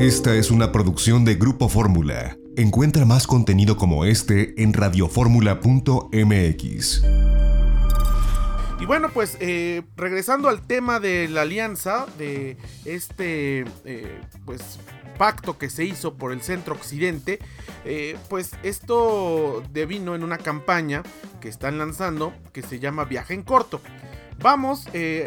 Esta es una producción de Grupo Fórmula. Encuentra más contenido como este en radioformula.mx. Y bueno, pues eh, regresando al tema de la alianza, de este eh, pues pacto que se hizo por el centro occidente, eh, pues esto devino en una campaña que están lanzando que se llama Viaje en Corto. Vamos,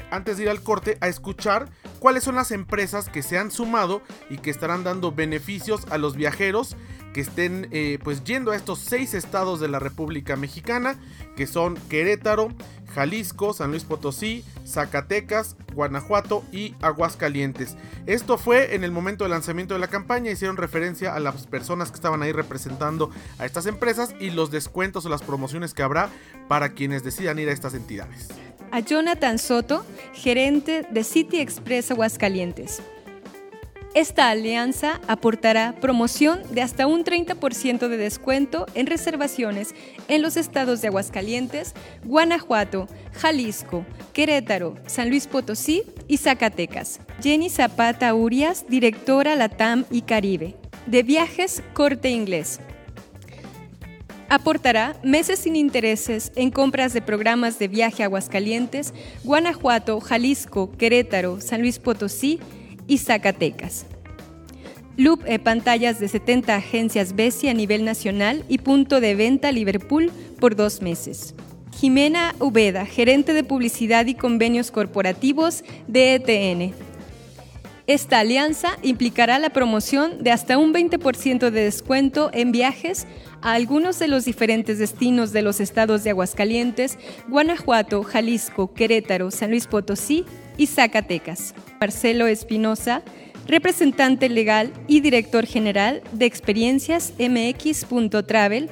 antes de ir al corte, a escuchar cuáles son las empresas que se han sumado y que estarán dando beneficios a los viajeros que estén pues yendo a estos seis estados de la República Mexicana, que son Querétaro, Jalisco, San Luis Potosí, Zacatecas, Guanajuato y Aguascalientes. Esto fue en el momento del lanzamiento de la campaña, hicieron referencia a las personas que estaban ahí representando a estas empresas y los descuentos o las promociones que habrá para quienes decidan ir a estas entidades. A Jonathan Soto, gerente de City Express Aguascalientes. Esta alianza aportará promoción de hasta un 30% de descuento en reservaciones en los estados de Aguascalientes, Guanajuato, Jalisco, Querétaro, San Luis Potosí y Zacatecas. Jenny Zapata Urias, directora Latam y Caribe, de Viajes Corte Inglés. Aportará meses sin intereses en compras de programas de viaje a Aguascalientes, Guanajuato, Jalisco, Querétaro, San Luis Potosí y Zacatecas. Loop e pantallas de 70 agencias Bessie a nivel nacional y punto de venta Liverpool por dos meses. Jimena Ubeda, gerente de publicidad y convenios corporativos de ETN. Esta alianza implicará la promoción de hasta un 20% de descuento en viajes a algunos de los diferentes destinos de los estados de Aguascalientes, Guanajuato, Jalisco, Querétaro, San Luis Potosí y Zacatecas. Marcelo Espinosa, representante legal y director general de Experiencias MX.travel,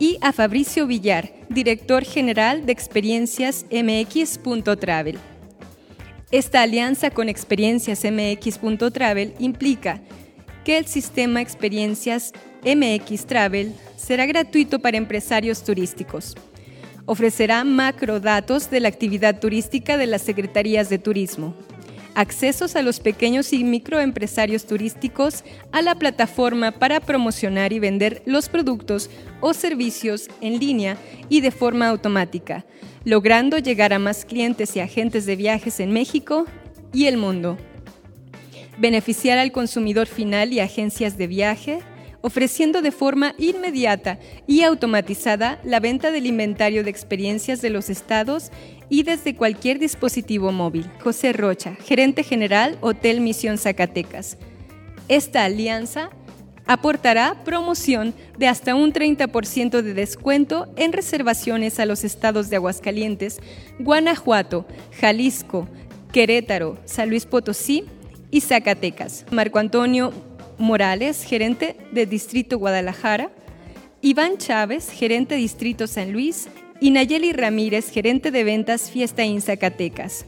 y a Fabricio Villar, director general de Experiencias MX.travel. Esta alianza con Experiencias MX.travel implica que el sistema Experiencias MX Travel será gratuito para empresarios turísticos. Ofrecerá macro datos de la actividad turística de las Secretarías de Turismo, accesos a los pequeños y microempresarios turísticos a la plataforma para promocionar y vender los productos o servicios en línea y de forma automática, logrando llegar a más clientes y agentes de viajes en México y el mundo. Beneficiar al consumidor final y agencias de viaje, ofreciendo de forma inmediata y automatizada la venta del inventario de experiencias de los estados y desde cualquier dispositivo móvil. José Rocha, gerente general Hotel Misión Zacatecas. Esta alianza aportará promoción de hasta un 30% de descuento en reservaciones a los estados de Aguascalientes, Guanajuato, Jalisco, Querétaro, San Luis Potosí y Zacatecas. Marco Antonio Morales, gerente de Distrito Guadalajara, Iván Chávez, gerente Distrito San Luis, y Nayeli Ramírez, gerente de ventas Fiesta In Zacatecas.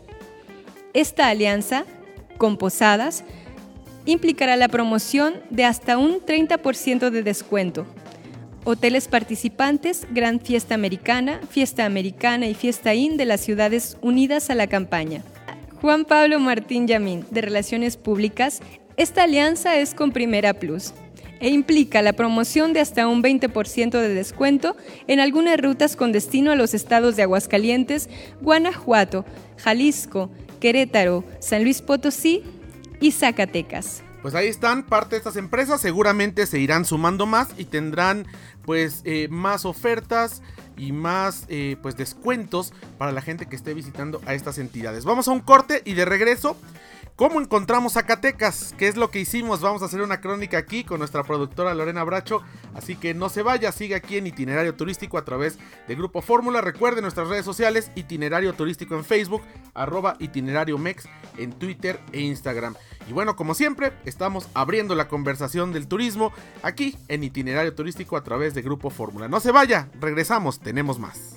Esta alianza, con Posadas, implicará la promoción de hasta un 30% de descuento. Hoteles participantes, Gran Fiesta Americana, Fiesta Americana y Fiesta In de las ciudades unidas a la campaña. Juan Pablo Martín Yamín, de Relaciones Públicas, esta alianza es con Primera Plus e implica la promoción de hasta un 20% de descuento en algunas rutas con destino a los estados de Aguascalientes, Guanajuato, Jalisco, Querétaro, San Luis Potosí y Zacatecas. Pues ahí están parte de estas empresas, seguramente se irán sumando más y tendrán pues eh, más ofertas y más eh, pues descuentos para la gente que esté visitando a estas entidades. Vamos a un corte y de regreso ¿Cómo encontramos Zacatecas? ¿Qué es lo que hicimos? Vamos a hacer una crónica aquí con nuestra productora Lorena Bracho. Así que no se vaya, sigue aquí en Itinerario Turístico a través de Grupo Fórmula. Recuerde nuestras redes sociales, Itinerario Turístico en Facebook, arroba Itinerario Mex en Twitter e Instagram. Y bueno, como siempre, estamos abriendo la conversación del turismo aquí en Itinerario Turístico a través de Grupo Fórmula. No se vaya, regresamos, tenemos más.